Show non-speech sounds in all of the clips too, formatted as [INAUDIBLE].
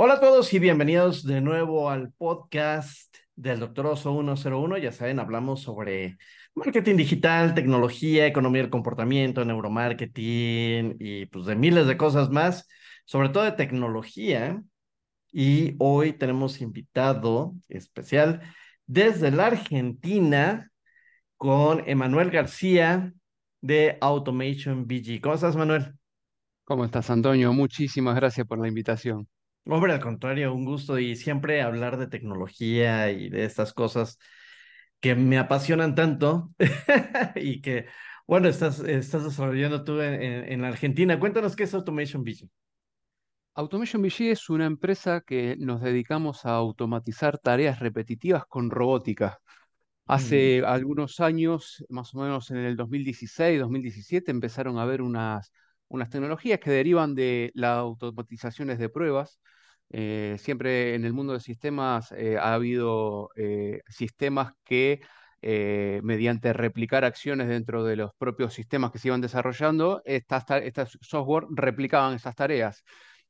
Hola a todos y bienvenidos de nuevo al podcast del Doctor Oso 101. Ya saben, hablamos sobre marketing digital, tecnología, economía del comportamiento, neuromarketing y pues de miles de cosas más, sobre todo de tecnología. Y hoy tenemos invitado especial desde la Argentina con Emanuel García de Automation BG. ¿Cómo estás, Manuel? ¿Cómo estás, Antonio? Muchísimas gracias por la invitación. Hombre, al contrario, un gusto y siempre hablar de tecnología y de estas cosas que me apasionan tanto [LAUGHS] y que, bueno, estás, estás desarrollando tú en, en, Argentina. Cuéntanos qué es Automation Vision. Automation VG es una empresa que nos dedicamos a automatizar tareas repetitivas con robótica. Hace algunos años, más o menos en el 2016, 2017, empezaron a haber unas, unas tecnologías que derivan de las automatizaciones de pruebas, eh, siempre en el mundo de sistemas eh, ha habido eh, sistemas que mediante replicar acciones dentro de los propios sistemas que se iban desarrollando, estas, software replicaban esas tareas.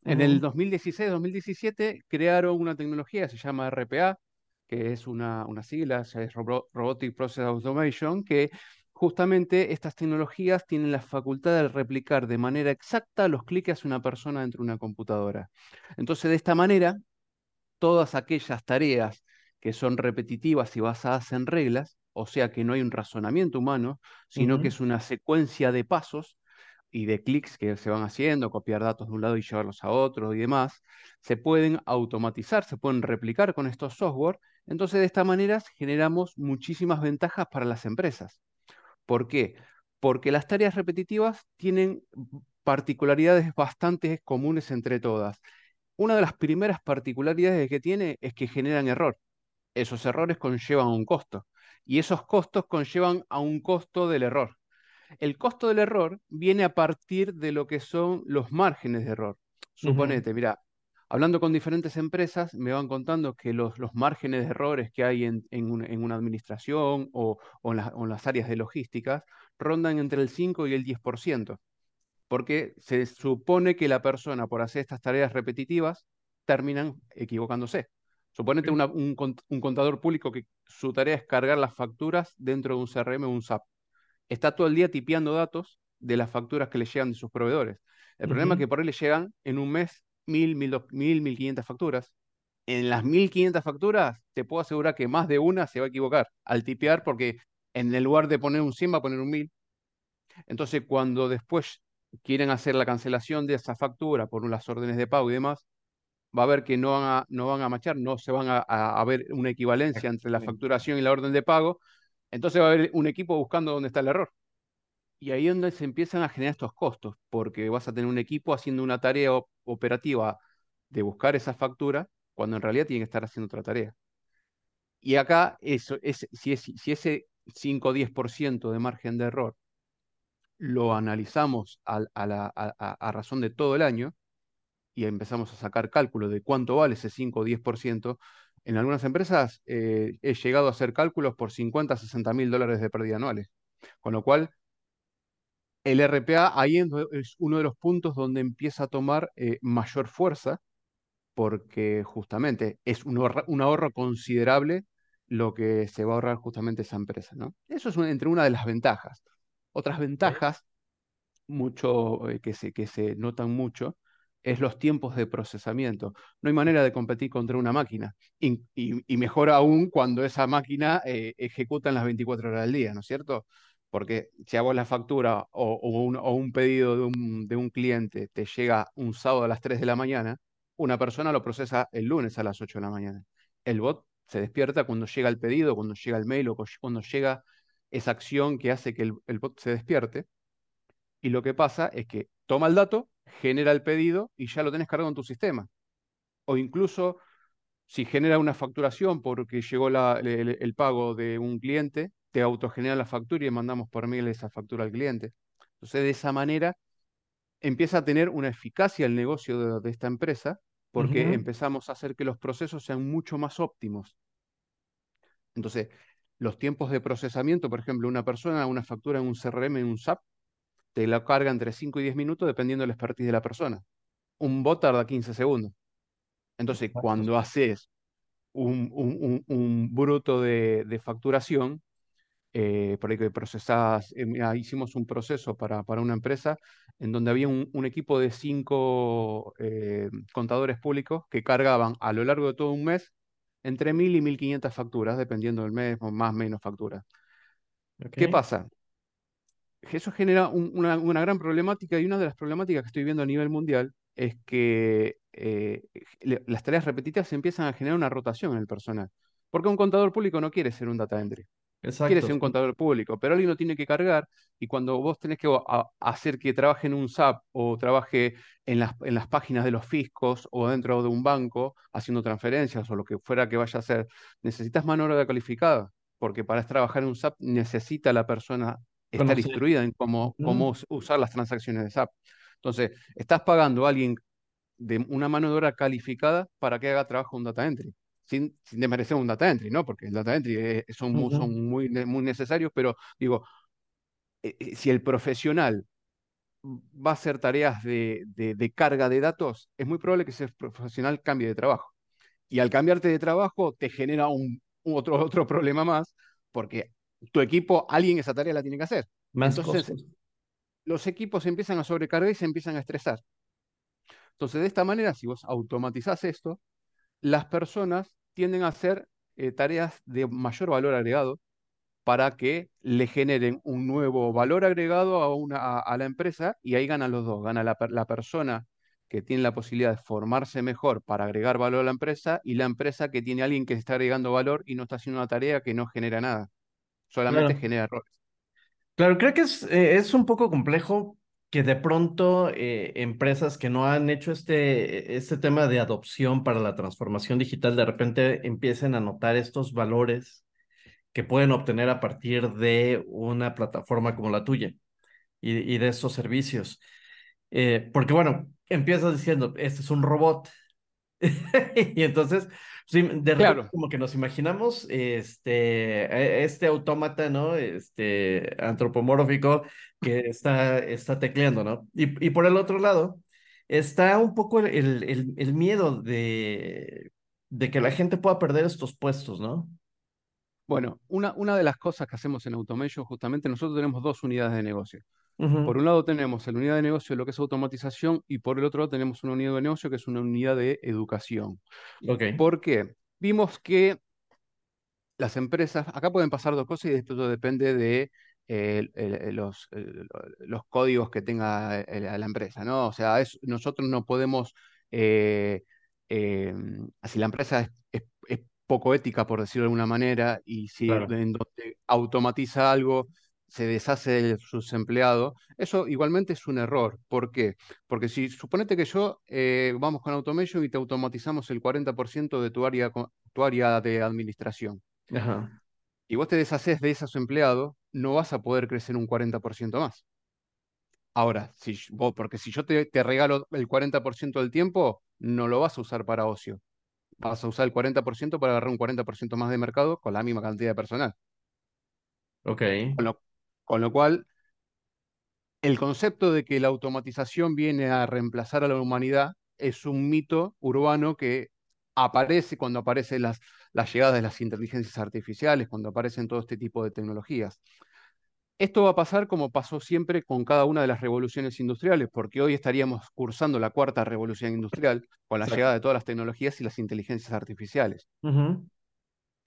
En el 2016-2017 crearon una tecnología que se llama RPA, que es una, una sigla, es Robotic Process Automation, que justamente estas tecnologías tienen la facultad de replicar de manera exacta los clics que hace una persona dentro de una computadora. Entonces, de esta manera, todas aquellas tareas que son repetitivas y basadas en reglas, o sea que no hay un razonamiento humano, sino que es una secuencia de pasos y de clics que se van haciendo, copiar datos de un lado y llevarlos a otro y demás, se pueden automatizar, se pueden replicar con estos software. Entonces, de esta manera generamos muchísimas ventajas para las empresas. ¿Por qué? Porque las tareas repetitivas tienen particularidades bastante comunes entre todas. Una de las primeras particularidades que tiene es que generan error. Esos errores conllevan un costo y esos costos conllevan a un costo del error. El costo del error viene a partir de lo que son los márgenes de error. Suponete, mira, Hablando con diferentes empresas, me van contando que los, los márgenes de errores que hay en, en, una administración o, o, en las áreas de logística rondan entre el 5 y el 10%, porque se supone que la persona, por hacer estas tareas repetitivas, terminan equivocándose. Suponete un, un, contador público que su tarea es cargar las facturas dentro de un CRM o un SAP. Está todo el día tipeando datos de las facturas que le llegan de sus proveedores. El problema es que por ahí le llegan en un mes mil, mil, mil, mil quinientas facturas. En las mil quinientas facturas, te puedo asegurar que más de una se va a equivocar al tipear, porque en el lugar de poner un 100 va a poner un 1000. Entonces, cuando después quieren hacer la cancelación de esa factura por las órdenes de pago y demás, va a ver que no van a, no van a machar, no se van a, a, ver una equivalencia entre la facturación y la orden de pago. Entonces va a haber un equipo buscando dónde está el error. Y ahí es donde se empiezan a generar estos costos, porque vas a tener un equipo haciendo una tarea operativa de buscar esa factura, cuando en realidad tiene que estar haciendo otra tarea. Y acá, eso, es, si, si ese 5 o 10% de margen de error lo analizamos a, a, razón de todo el año y empezamos a sacar cálculos de cuánto vale ese 5 o 10%, en algunas empresas eh, he llegado a hacer cálculos por 50, 60 mil dólares de pérdida anuales. Con lo cual, el RPA ahí es uno de los puntos donde empieza a tomar eh, mayor fuerza, porque justamente es un, ahorro, considerable lo que se va a ahorrar justamente esa empresa. ¿no? Eso es entre una de las ventajas. Otras ventajas, mucho, eh, que, se, que se notan mucho, es los tiempos de procesamiento. No hay manera de competir contra una máquina. Y, mejor aún cuando esa máquina eh, ejecuta en las 24 horas del día, ¿no es cierto? Porque si hago la factura o, un, pedido de un, cliente te llega un sábado a las 3 de la mañana, una persona lo procesa el lunes a las 8 de la mañana. El bot se despierta cuando llega el pedido, cuando llega el mail o cuando llega esa acción que hace que el, el bot se despierte. Y lo que pasa es que toma el dato, genera el pedido y ya lo tenés cargado en tu sistema. O incluso si genera una facturación porque llegó el, pago de un cliente, te autogenera la factura y mandamos por mail esa factura al cliente. Entonces, de esa manera empieza a tener una eficacia el negocio de, esta empresa porque empezamos a hacer que los procesos sean mucho más óptimos. Entonces, los tiempos de procesamiento, por ejemplo, una persona, una factura en un CRM, en un SAP, te la carga entre 5 y 10 minutos dependiendo del expertise de la persona. Un bot tarda 15 segundos. Entonces, cuando haces un, un- un- un bruto de, de facturación, eh, por ahí que procesás, eh, mira, hicimos un proceso para, para una empresa en donde había un, un equipo de cinco eh, contadores públicos que cargaban a lo largo de todo un mes entre 1.000 y 1.500 facturas, dependiendo del mes, más o menos facturas. ¿Qué pasa? Eso genera un- una, una gran problemática y una de las problemáticas que estoy viendo a nivel mundial es que eh, le- las tareas repetitivas empiezan a generar una rotación en el personal. Porque un contador público no quiere ser un data entry quiere Exacto. ser un contador público, pero alguien lo tiene que cargar y cuando vos tenés que hacer que trabaje en un SAP o trabaje en las, en las páginas de los fiscos o dentro de un banco haciendo transferencias o lo que fuera que vaya a hacer, necesitas mano de obra calificada, porque para trabajar en un SAP necesita la persona estar Conocer. instruida en cómo, cómo usar las transacciones de SAP. Entonces, estás pagando a alguien de una mano de obra calificada para que haga trabajo un data entry. Sin, sin desmerecer un data entry, ¿no? Porque el data entry eh, son, muy, Ujú. son muy, muy necesarios, pero digo, eh, eh, si el profesional va a hacer tareas de, de- de carga de datos, es muy probable que ese profesional cambie de trabajo. Y al cambiarte de trabajo te genera un, otro, [LAUGHS] otro problema más, porque tu equipo, alguien esa tarea la tiene que hacer. Más Entonces, costos. los equipos se empiezan a sobrecargar y se empiezan a estresar. Entonces, de esta manera, si vos automatizás esto, las personas tienden a hacer eh, tareas de mayor valor agregado para que le generen un nuevo valor agregado a, una, a, a la empresa y ahí ganan los dos. Gana la, la persona que tiene la posibilidad de formarse mejor para agregar valor a la empresa y la empresa que tiene alguien que está agregando valor y no está haciendo una tarea que no genera nada, solamente Claro. genera errores. Claro, creo que es, eh, es un poco complejo que de pronto eh, empresas que no han hecho este, este tema de adopción para la transformación digital de repente empiecen a notar estos valores que pueden obtener a partir de una plataforma como la tuya y, de estos servicios. Eh, porque bueno, empiezas diciendo, este es un robot, [LAUGHS] Y entonces, sí, de repente Claro, como que nos imaginamos este, e- este autómata, ¿no? Este antropomórfico que está, está tecleando, ¿no? Y, y por el otro lado, está un poco el, el, el miedo de, de que la gente pueda perder estos puestos, ¿no? bueno, una, una de las cosas que hacemos en Automation, justamente nosotros tenemos dos unidades de negocio. Por un lado tenemos la unidad de negocio de lo que es automatización y por el otro lado tenemos una unidad de negocio que es una unidad de educación. Ok, ¿Por qué? Vimos que las empresas, acá pueden pasar dos cosas y esto depende de eh, el- los, los códigos que tenga el- la empresa, ¿no? O sea, es- nosotros no podemos, eh, eh, si la empresa es, es- es poco ética, por decirlo de alguna manera, y si en donde automatiza algo se deshace de sus empleados, eso igualmente es un error. ¿Por qué? Porque si suponete que yo eh, vamos con Automation y te automatizamos el 40% de tu área, tu área de administración Ajá, y vos te deshaces de esos empleados, no vas a poder crecer un 40% más. Ahora, si vos, porque si yo te, te regalo el 40% del tiempo, no lo vas a usar para ocio. Vas a usar el 40% para agarrar un 40% más de mercado con la misma cantidad de personal. ok. Con lo, con lo cual, el concepto de que la automatización viene a reemplazar a la humanidad es un mito urbano que aparece cuando aparecen las, las llegadas de las inteligencias artificiales, cuando aparecen todo este tipo de tecnologías. Esto va a pasar como pasó siempre con cada una de las revoluciones industriales, porque hoy estaríamos cursando la cuarta revolución industrial con la Exacto. llegada de todas las tecnologías y las inteligencias artificiales. Ujú,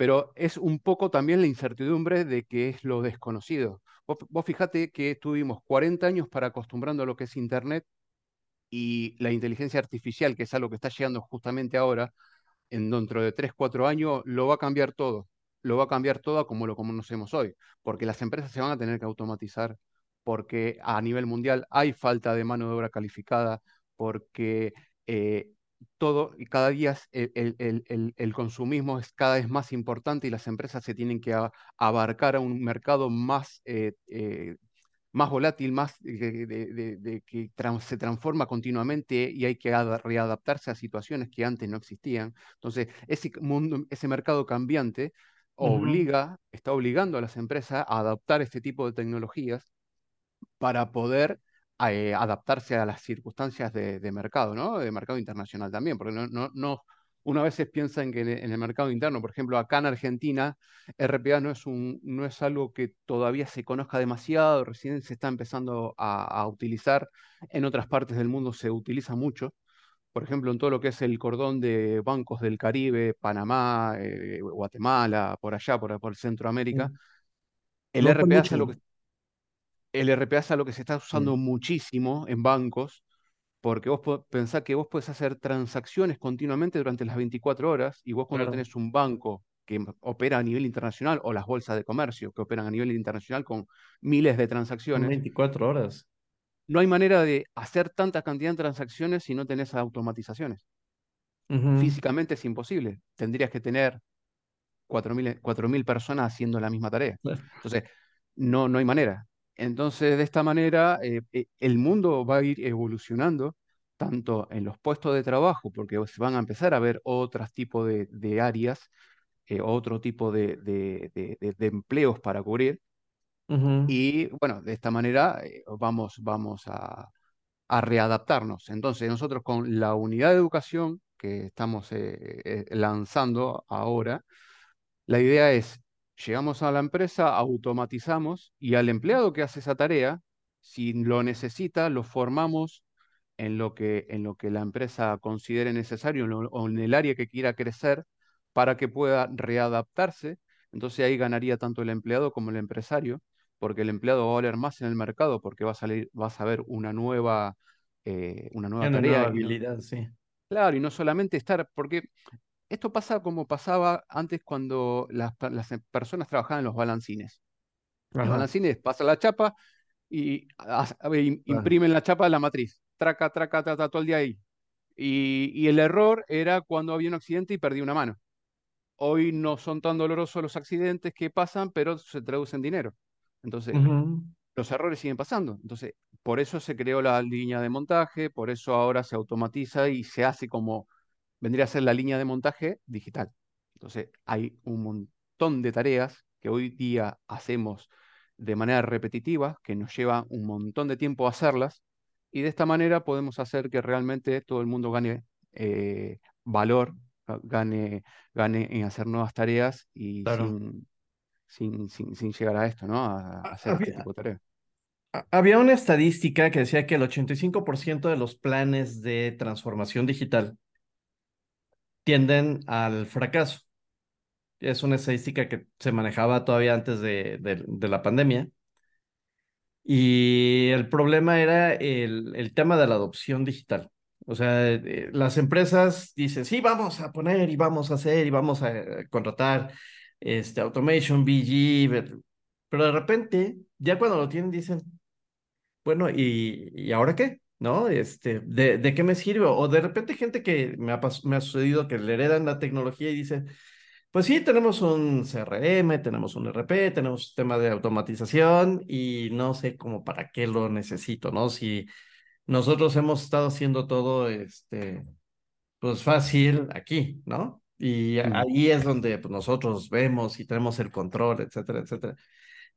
Pero es un poco también la incertidumbre de qué es lo desconocido. Vos, vos fijate que tuvimos 40 años para acostumbrando a lo que es Internet y la inteligencia artificial, que es algo que está llegando justamente ahora, en dentro de 3 4 años, lo va a cambiar todo. Lo va a cambiar todo como lo conocemos hoy, porque las empresas se van a tener que automatizar, porque a nivel mundial hay falta de mano de obra calificada, porque eh, todo y cada día es- el, el- el- el- consumismo es cada vez más importante y las empresas se tienen que abarcar a un mercado más eh, eh, más volátil, más de, de- que tran- se transforma continuamente y hay que ada- readaptarse a situaciones que antes no existían. Entonces, ese mundo, ese mercado cambiante obliga, está obligando a las empresas a adaptar este tipo de tecnologías para poder eh, adaptarse a las circunstancias de, de mercado, ¿no? De mercado internacional también, porque no, no, no, Una vez piensa en que en el mercado interno, por ejemplo, acá en Argentina, RPA no es, un, no es algo que todavía se conozca demasiado, recién se está empezando a, utilizar. En otras partes del mundo se utiliza mucho. Por ejemplo, en todo lo que es el cordón de bancos del Caribe, Panamá, eh, Guatemala, por allá, por, por Centroamérica, el No RPA es algo que, el RPA es algo que se está usando Sí, muchísimo en bancos porque vos pensás que vos podés hacer transacciones continuamente durante las 24 horas y vos cuando claro. tenés un banco que opera a nivel internacional o las bolsas de comercio que operan a nivel internacional con miles de transacciones, 24 horas. no hay manera de hacer tanta cantidad de transacciones si no tenés automatizaciones. Físicamente es imposible. Tendrías que tener 4.000 4.000 personas haciendo la misma tarea. Entonces, no, no hay manera. Entonces, de esta manera, eh, eh, el mundo va a ir evolucionando tanto en los puestos de trabajo, porque se van a empezar a ver otros tipos de, de áreas, eh, otro tipo de, empleos para cubrir. Y bueno, de esta manera eh, vamos, vamos a, a readaptarnos. Entonces, nosotros con la unidad de educación que estamos lanzando ahora, la idea es, llegamos a la empresa, automatizamos y al empleado que hace esa tarea, si lo necesita, lo formamos en lo que, en lo que la empresa considere necesario en lo- o en el área que quiera crecer para que pueda readaptarse. Entonces ahí ganaría tanto el empleado como el empresario, porque el empleado va a valer más en el mercado porque va a salir, va a saber una nueva, eh, una nueva nueva tarea no, habilidad, sí. claro, y no solamente estar, porque esto pasa como pasaba antes cuando las, per- las personas trabajaban en los balancines. Los balancines pasa la chapa y a imprimen la chapa de la matriz. Traca, traca, traca, todo el día ahí. Y, y el error era cuando había un accidente y perdí una mano. Hoy no son tan dolorosos los accidentes que pasan, pero se traducen en dinero. Entonces, los errores siguen pasando. Entonces, por eso se creó la línea de montaje, por eso ahora se automatiza y se hace como vendría a ser la línea de montaje digital. Entonces, hay un montón de tareas que hoy día hacemos de manera repetitiva, que nos lleva un montón de tiempo hacerlas, y de esta manera podemos hacer que realmente todo el mundo gane eh, valor, gane, gane en hacer nuevas tareas y Claro. sin, sin, sin, sin llegar a esto, ¿no? A, a Ha- hacer este tipo de tareas. ha- había una estadística que decía que el 85% de los planes de transformación digital tienden al fracaso. Es una estadística que se manejaba todavía antes de, la pandemia. Y el problema era el, tema de la adopción digital. O sea, eh, las empresas dicen, sí, vamos a poner y vamos a hacer y vamos a eh, contratar este, automation, BG, pero de repente, ya cuando lo tienen, dicen, bueno, ¿y, y ahora qué? ¿No? Este, ¿de, de qué me sirve? O de repente gente que me ha, me ha sucedido que le heredan la tecnología y dice, pues sí, tenemos un CRM, tenemos un RP, tenemos un sistema de automatización y no sé cómo para qué lo necesito, ¿no? Si nosotros hemos estado haciendo todo, este, pues fácil aquí, ¿no? Y Mm. ahí es donde pues, nosotros vemos y tenemos el control, etcétera, etcétera.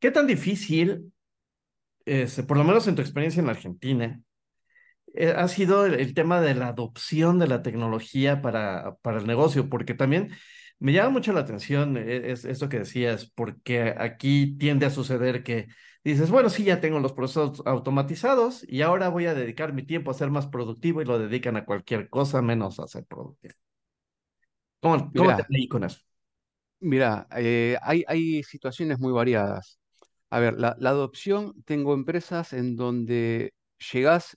¿Qué tan difícil, este, por lo menos en tu experiencia en Argentina, ha sido el, el tema de la adopción de la tecnología para, para el negocio, porque también me llama mucho la atención eh, es, esto que decías, porque aquí tiende a suceder que dices, bueno, sí, ya tengo los procesos automatizados y ahora voy a dedicar mi tiempo a ser más productivo y lo dedican a cualquier cosa menos a ser productivo. ¿Cómo, cómo te Mirá, leí con eso? Mira, eh, hay, hay situaciones muy variadas. A ver, la, la adopción, tengo empresas en donde llegás,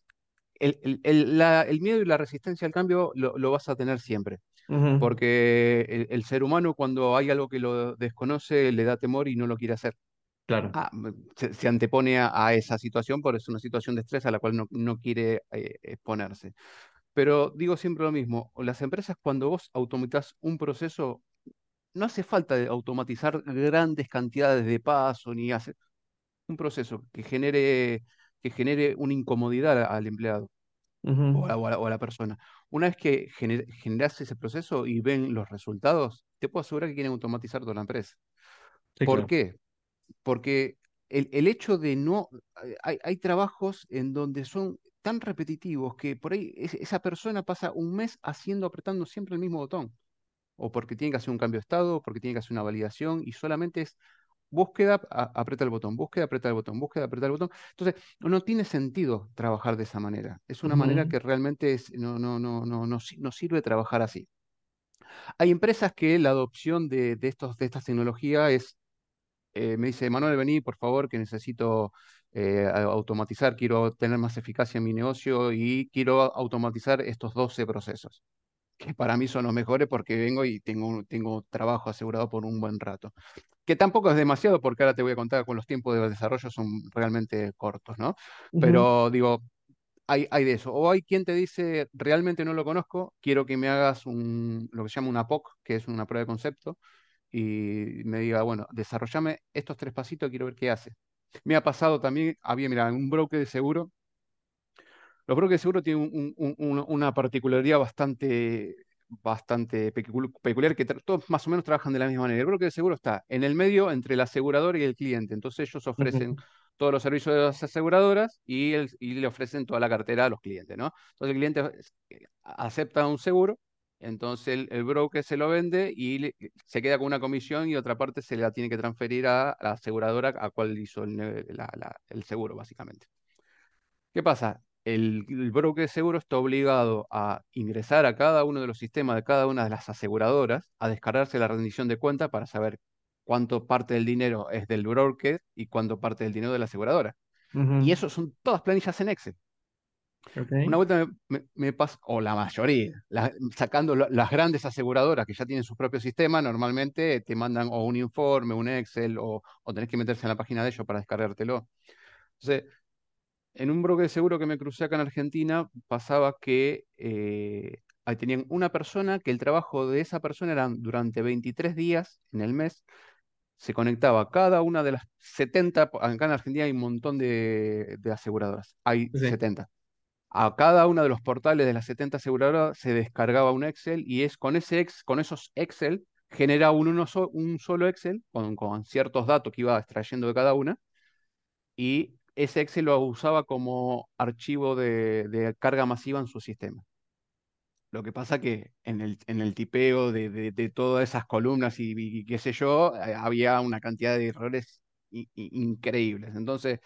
el, el- el- la- el miedo y la resistencia al cambio lo, lo vas a tener siempre, porque el, ser humano cuando hay algo que lo desconoce le da temor y no lo quiere hacer. claro. Ah, se, se antepone a, a esa situación, porque es una situación de estrés a la cual no, no quiere eh, exponerse. Pero digo siempre lo mismo, las empresas cuando vos automatizás un proceso no hace falta automatizar grandes cantidades de pasos ni hacer un proceso que genere, que genere una incomodidad a- al empleado o a, Ujú, la, o a o a la persona. Una vez que gener- generas ese proceso y ven los resultados, te puedo asegurar que quieren automatizar toda la empresa. Sí, ¿Por claro. qué? Porque el, el hecho de no... Hay, hay trabajos en donde son tan repetitivos que por ahí esa persona pasa un mes haciendo, apretando siempre el mismo botón. O porque tiene que hacer un cambio de estado, o porque tiene que hacer una validación y solamente es búsqueda, aprieta el botón, búsqueda, aprieta el botón, búsqueda, aprieta el botón. Entonces, no tiene sentido trabajar de esa manera. Es una manera que realmente es, no, no, no, no, no, sirve trabajar así. Hay empresas que la adopción de, estos, de estas tecnologías es, eh, me dice, Manuel, vení, por favor, que necesito eh, automatizar, quiero tener más eficacia en mi negocio y quiero automatizar estos 12 procesos, que para mí son los mejores porque vengo y tengo, tengo trabajo asegurado por un buen rato que tampoco es demasiado porque ahora te voy a contar con los tiempos de desarrollo son realmente cortos, ¿no? Pero digo, hay, hay, de eso. O hay quien te dice, realmente no lo conozco, quiero que me hagas un, lo que se llama una POC, que es una prueba de concepto, y me diga, bueno, desarrollame estos tres pasitos, quiero ver qué hace. Me ha pasado también, había, mira, un broker de seguro. Los brokers de seguro tienen una particularidad bastante bastante peculiar, que todos más o menos trabajan de la misma manera. El broker de seguro está en el medio entre el asegurador y el cliente. Entonces ellos ofrecen todos los servicios de las aseguradoras y, le ofrecen toda la cartera a los clientes, ¿no? Entonces el cliente eh, acepta un seguro, entonces el, broker se lo vende y se queda con una comisión y otra parte se la tiene que transferir a, la aseguradora a cual hizo el seguro, básicamente. ¿Qué pasa? El, broker de seguro está obligado a ingresar a cada uno de los sistemas de cada una de las aseguradoras, a descargarse la rendición de cuenta para saber cuánto parte del dinero es del broker y cuánto parte del dinero de la aseguradora. Y eso son todas planillas en Excel. Una vuelta me, pasa, o la mayoría, sacando las grandes aseguradoras que ya tienen sus propios sistemas, normalmente te mandan o un informe, un Excel, o, o tenés que meterse en la página de ellos para descargártelo. Entonces, en un broker de seguro que me crucé acá en Argentina, pasaba que eh, ahí tenían una persona que el trabajo de esa persona era durante 23 días en el mes, se conectaba a cada una de las 70, acá en Argentina hay un montón de, aseguradoras, hay 70. A cada uno de los portales de las 70 aseguradoras se descargaba un Excel y es con, ese ex, con esos Excel generaba un, un solo Excel con, con ciertos datos que iba extrayendo de cada una y ese Excel lo usaba como archivo de, carga masiva en su sistema. Lo que pasa que en el, en el tipeo de, todas esas columnas y, qué sé yo, eh, había una cantidad de errores increíbles. Entonces,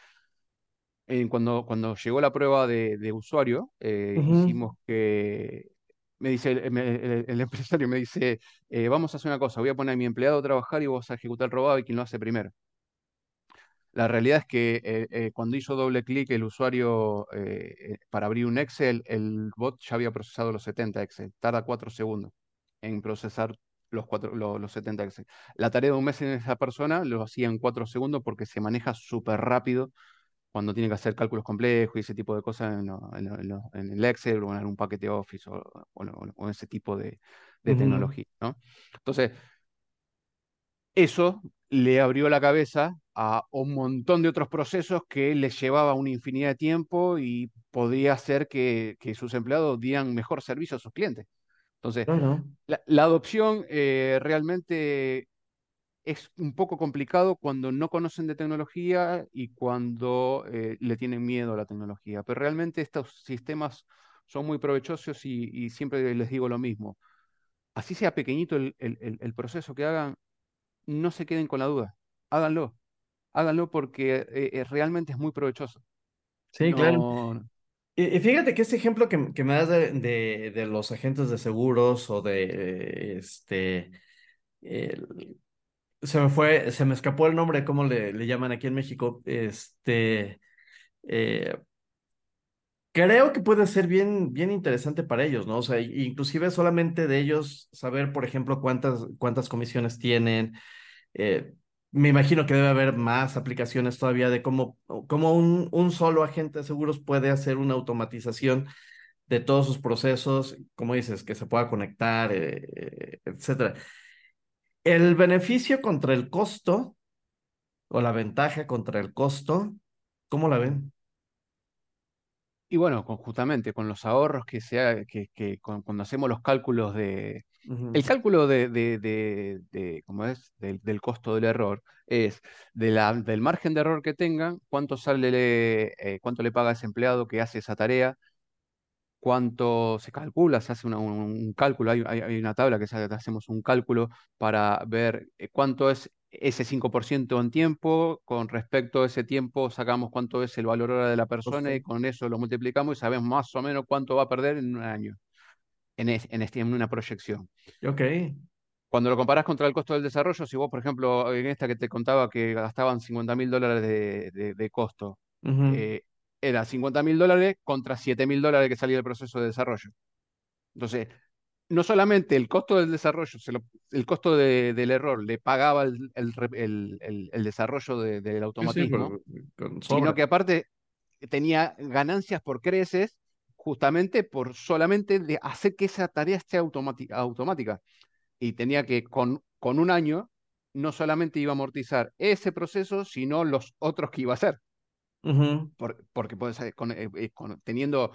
cuando, cuando llegó la prueba de, usuario, eh, hicimos que me dice el, [LAUGHS] empresario me dice, eh, vamos a hacer una cosa, voy a poner a mi empleado a trabajar y vos a ejecutar el robado y quien lo hace primero. La realidad es que eh, eh, cuando hizo doble clic el usuario eh, para abrir un Excel, el bot ya había procesado los 70 Excel. Tarda 4 segundos en procesar los, los, 70 Excel. La tarea de un mes en esa persona lo hacía en 4 segundos porque se maneja súper rápido cuando tiene que hacer cálculos complejos y ese tipo de cosas en, el Excel o en algún paquete Office o, ese tipo de, tecnología. ¿no? Entonces, eso le abrió la cabeza a un montón de otros procesos que les llevaba una infinidad de tiempo y podía hacer que, sus empleados dieran mejor servicio a sus clientes. Entonces, la, adopción eh, realmente es un poco complicado cuando no conocen de tecnología y cuando eh, le tienen miedo a la tecnología. Pero realmente estos sistemas son muy provechosos y, siempre les digo lo mismo. Así sea pequeñito el proceso que hagan, no se queden con la duda, háganlo, háganlo porque eh, eh, realmente es muy provechoso. Sí, claro. Y, fíjate que ese ejemplo que, me das de, los agentes de seguros o de este se me fue, se me escapó el nombre, ¿cómo le, le llaman aquí en México? Este eh, creo que puede ser bien, bien interesante para ellos, ¿no? O sea, inclusive solamente de ellos saber, por ejemplo, cuántas, cuántas comisiones tienen. Eh, me imagino que debe haber más aplicaciones todavía de cómo, cómo un, un solo agente de seguros puede hacer una automatización de todos sus procesos, como dices, que se pueda conectar, eh, etcétera. El beneficio contra el costo o la ventaja contra el costo, ¿cómo la ven? Y bueno, justamente con los ahorros que, sea, que, que cuando hacemos los cálculos de, El cálculo de, de, de, ¿cómo es? Del, costo del error es la, del margen de error que tengan, cuánto sale, eh, cuánto le paga ese empleado que hace esa tarea, cuánto se calcula, se hace un, cálculo, hay, hay, una tabla que hacemos un cálculo para ver eh, cuánto es ese 5% en tiempo, con respecto a ese tiempo sacamos cuánto es el valor hora de la persona y con eso lo multiplicamos y sabemos más o menos cuánto va a perder en un año, en, en, este, en una proyección. Ok. Cuando lo comparas contra el costo del desarrollo, si vos, por ejemplo, en esta que te contaba que gastaban 50 mil dólares de, de, costo, eh, era 50 mil dólares contra 7 mil dólares que salía del proceso de desarrollo. Entonces, no solamente el costo del desarrollo, el costo del error le pagaba el, desarrollo del automatismo, sino que aparte tenía ganancias por creces justamente por solamente de hacer que esa tarea esté automática. Y tenía que, con, con un año, no solamente iba a amortizar ese proceso, sino los otros que iba a hacer. porque puedes, eh, eh, teniendo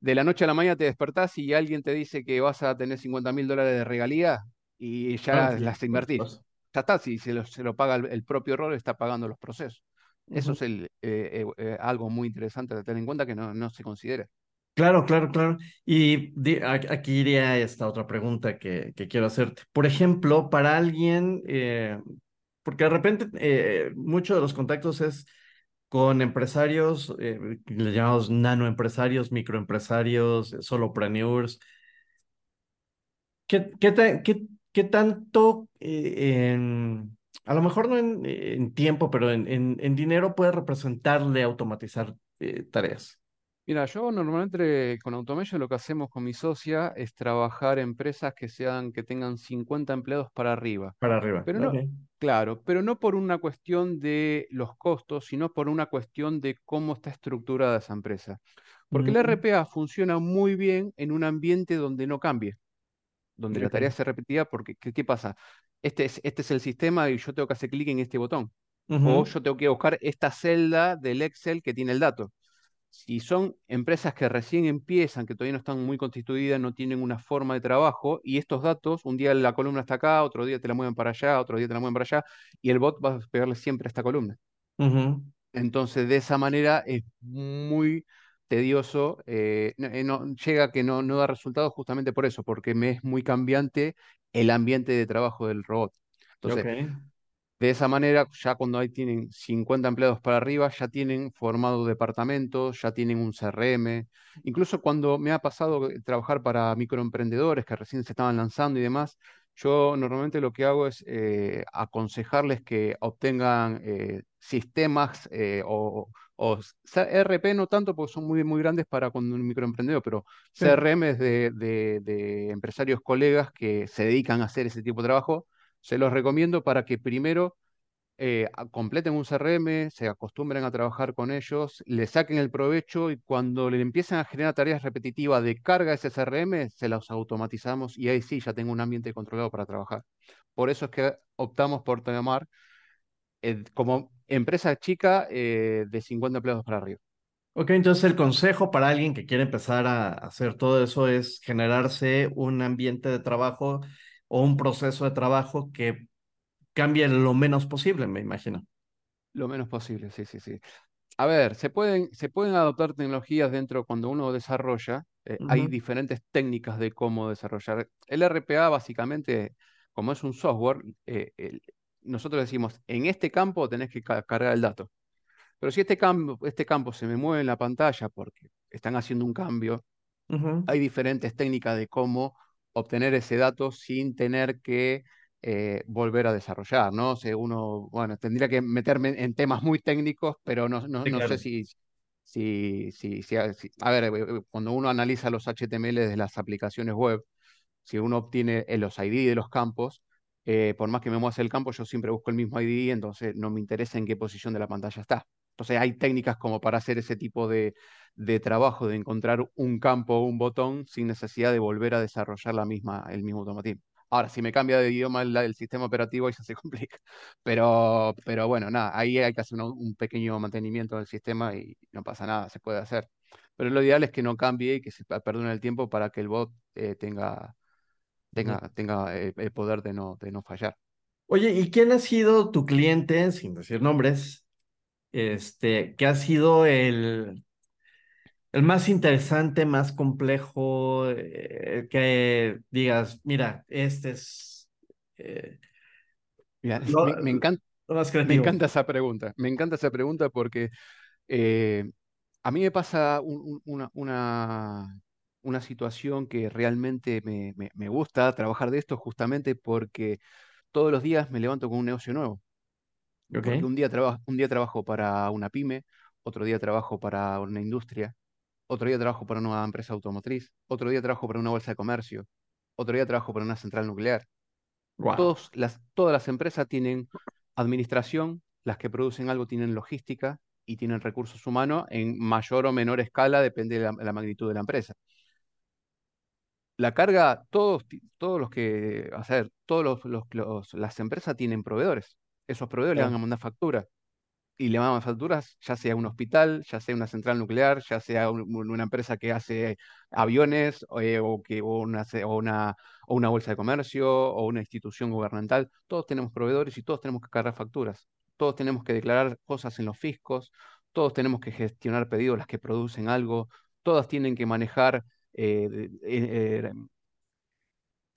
de la noche a la mañana te despertás y alguien te dice que vas a tener 50 mil dólares de regalía y ya las invertís. Ya está, si se lo, se lo paga el, propio rol, está pagando los procesos. Eso es el, eh, eh, algo muy interesante de tener en cuenta que no, no se considera. Claro, claro, claro. Y aquí iría esta otra pregunta que, quiero hacerte. Por ejemplo, para alguien, eh, porque de repente muchos de los contactos es con empresarios, eh, les llamamos nanoempresarios, microempresarios, solopreneurs. ¿Qué, qué, tanto, eh, a lo mejor no en, tiempo, pero en, dinero puede representarle automatizar eh, tareas? Mira, yo normalmente con Automation lo que hacemos con mi socia es trabajar empresas que sean, que tengan 50 empleados para arriba. Para arriba. Pero no, claro, pero no por una cuestión de los costos, sino por una cuestión de cómo está estructurada esa empresa. Porque el RPA funciona muy bien en un ambiente donde no cambie, donde la tarea se repetía, porque ¿qué, pasa? Este es, este es el sistema y yo tengo que hacer clic en este botón. O yo tengo que buscar esta celda del Excel que tiene el dato si son empresas que recién empiezan, que todavía no están muy constituidas, no tienen una forma de trabajo, y estos datos, un día la columna está acá, otro día te la mueven para allá, otro día te la mueven para allá, y el bot va a pegarle siempre a esta columna. Entonces, de esa manera es muy tedioso, eh, eh, no, llega que no, no da resultados justamente por eso, porque me es muy cambiante el ambiente de trabajo del robot. Entonces, de esa manera, ya cuando ahí tienen 50 empleados para arriba, ya tienen formado departamentos, ya tienen un CRM. Incluso cuando me ha pasado trabajar para microemprendedores que recién se estaban lanzando y demás, yo normalmente lo que hago es eh, aconsejarles que obtengan eh, sistemas eh, o, o, RP no tanto porque son muy, muy grandes para con un microemprendedor, pero CRM de, de empresarios colegas que se dedican a hacer ese tipo de trabajo se los recomiendo para que primero eh, completen un CRM, se acostumbren a trabajar con ellos, le saquen el provecho y cuando le empiecen a generar tareas repetitivas de carga ese CRM, se las automatizamos y ahí sí ya tengo un ambiente controlado para trabajar. Por eso es que optamos por tomar eh, como empresa chica eh, de 50 empleados para arriba. Ok, entonces el consejo para alguien que quiere empezar a hacer todo eso es generarse un ambiente de trabajo o un proceso de trabajo que cambie lo menos posible, me imagino. Lo menos posible, sí, sí, sí. A ver, se pueden, se pueden adoptar tecnologías dentro cuando uno desarrolla. Eh, hay diferentes técnicas de cómo desarrollar. El RPA, básicamente, como es un software, eh, nosotros decimos, en este campo tenés que cargar el dato. Pero si este campo, este campo se me mueve en la pantalla porque están haciendo un cambio, hay diferentes técnicas de cómo obtener ese dato sin tener que eh, volver a desarrollar, ¿no? O uno, bueno, tendría que meterme en temas muy técnicos, pero no, no, sé si, si, si, si, a ver, eh, cuando uno analiza los HTML de las aplicaciones web, si uno obtiene los ID de los campos, eh, por más que me mueva el campo, yo siempre busco el mismo ID, entonces no me interesa en qué posición de la pantalla está. Entonces hay técnicas como para hacer ese tipo de, de trabajo, de encontrar un campo o un botón sin necesidad de volver a desarrollar la misma, el mismo automatismo. Ahora, si me cambia de idioma el, sistema operativo, ya se [LAUGHS] complica. Pero, pero bueno, nada, ahí hay que hacer un, pequeño mantenimiento del sistema y no pasa nada, se puede hacer. Pero lo ideal es que no cambie y que se perdone el tiempo para que el bot eh, tenga, tenga, tenga eh, el poder de no, de no fallar. Oye, ¿y quién ha sido tu cliente, sin decir nombres, este, que ha sido el, el más interesante, más complejo, eh, que digas, mira, este es eh, Mira, lo, me, me encanta, me encanta esa pregunta. Me encanta esa pregunta porque eh, a mí me pasa un- un- una, una, una situación que realmente me, me- me gusta trabajar de esto justamente porque todos los días me levanto con un negocio nuevo. Porque Ok, un día, un día trabajo para una pyme, otro día trabajo para una industria, otro día trabajo para una empresa automotriz, otro día trabajo para una bolsa de comercio, otro día trabajo para una central nuclear. wow. Todos las, todas las empresas tienen administración, las que producen algo tienen logística y tienen recursos humanos en mayor o menor escala, depende de la, la magnitud de la empresa. La carga, todos, todos los que, o sea, todos los, los- los- las empresas tienen proveedores. Esos proveedores le van a mandar factura y le mandan facturas, ya sea un hospital, ya sea una central nuclear, ya sea un- un- una empresa que hace aviones o, eh, o que, una, o una, o una bolsa de comercio o una institución gubernamental. Todos tenemos proveedores y todos tenemos que cargar facturas. Todos tenemos que declarar cosas en los fiscos, todos tenemos que gestionar pedidos, las que producen algo, todas tienen que manejar eh, eh,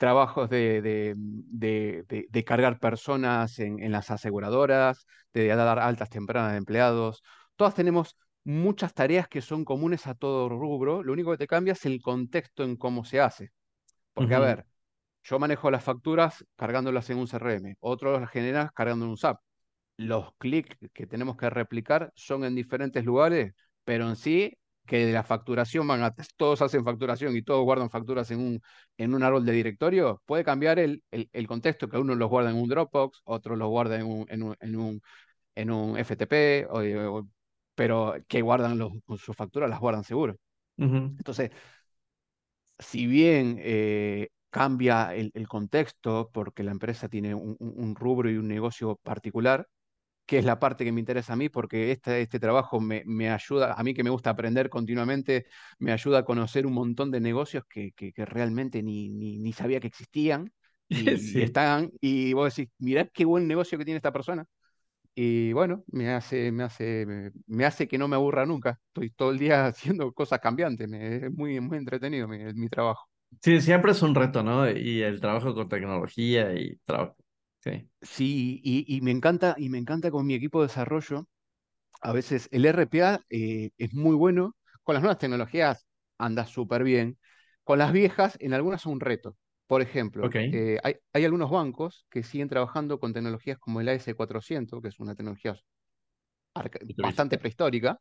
trabajos de, de- de- de- de cargar personas en, en las aseguradoras, de dar altas tempranas de empleados. Todas tenemos muchas tareas que son comunes a todo rubro. Lo único que te cambia es el contexto en cómo se hace. Porque, a ver, yo manejo las facturas cargándolas en un CRM, otro las genera cargando en un SAP los clics que tenemos que replicar son en diferentes lugares, pero en sí, que de la facturación van a, todos hacen facturación y todos guardan facturas en un, en un árbol de directorio, puede cambiar el, el, el contexto, que uno los guarda en un Dropbox, otro los guarda en un, en un, en un, en un FTP, o- o- pero que guardan los, con sus facturas, las guardan seguro. Entonces, si bien eh, cambia el, el contexto porque la empresa tiene un rubro y un negocio particular, que es la parte que me interesa a mí, porque este, este trabajo me, me ayuda, a mí que me gusta aprender continuamente, me ayuda a conocer un montón de negocios que, que- que realmente ni, ni, ni sabía que existían [LAUGHS] y, y Sí. están, y vos decís, mirá qué buen negocio que tiene esta persona. Y bueno, me hace, me hace, me, me hace que no me aburra nunca. Estoy todo el día [LAUGHS] haciendo cosas cambiantes, me- es muy, muy entretenido mi, mi trabajo. Sí, siempre es un reto, ¿no? Y el trabajo con tecnología y trabajo. Sí. Sí, y, y me encanta, y me encanta con mi equipo de desarrollo A veces el RPA eh, es muy bueno, con las nuevas tecnologías anda súper bien, con las viejas en algunas son un reto. Por ejemplo, eh, hay, hay algunos bancos que siguen trabajando con tecnologías como el AS400, que es una tecnología bastante prehistórica,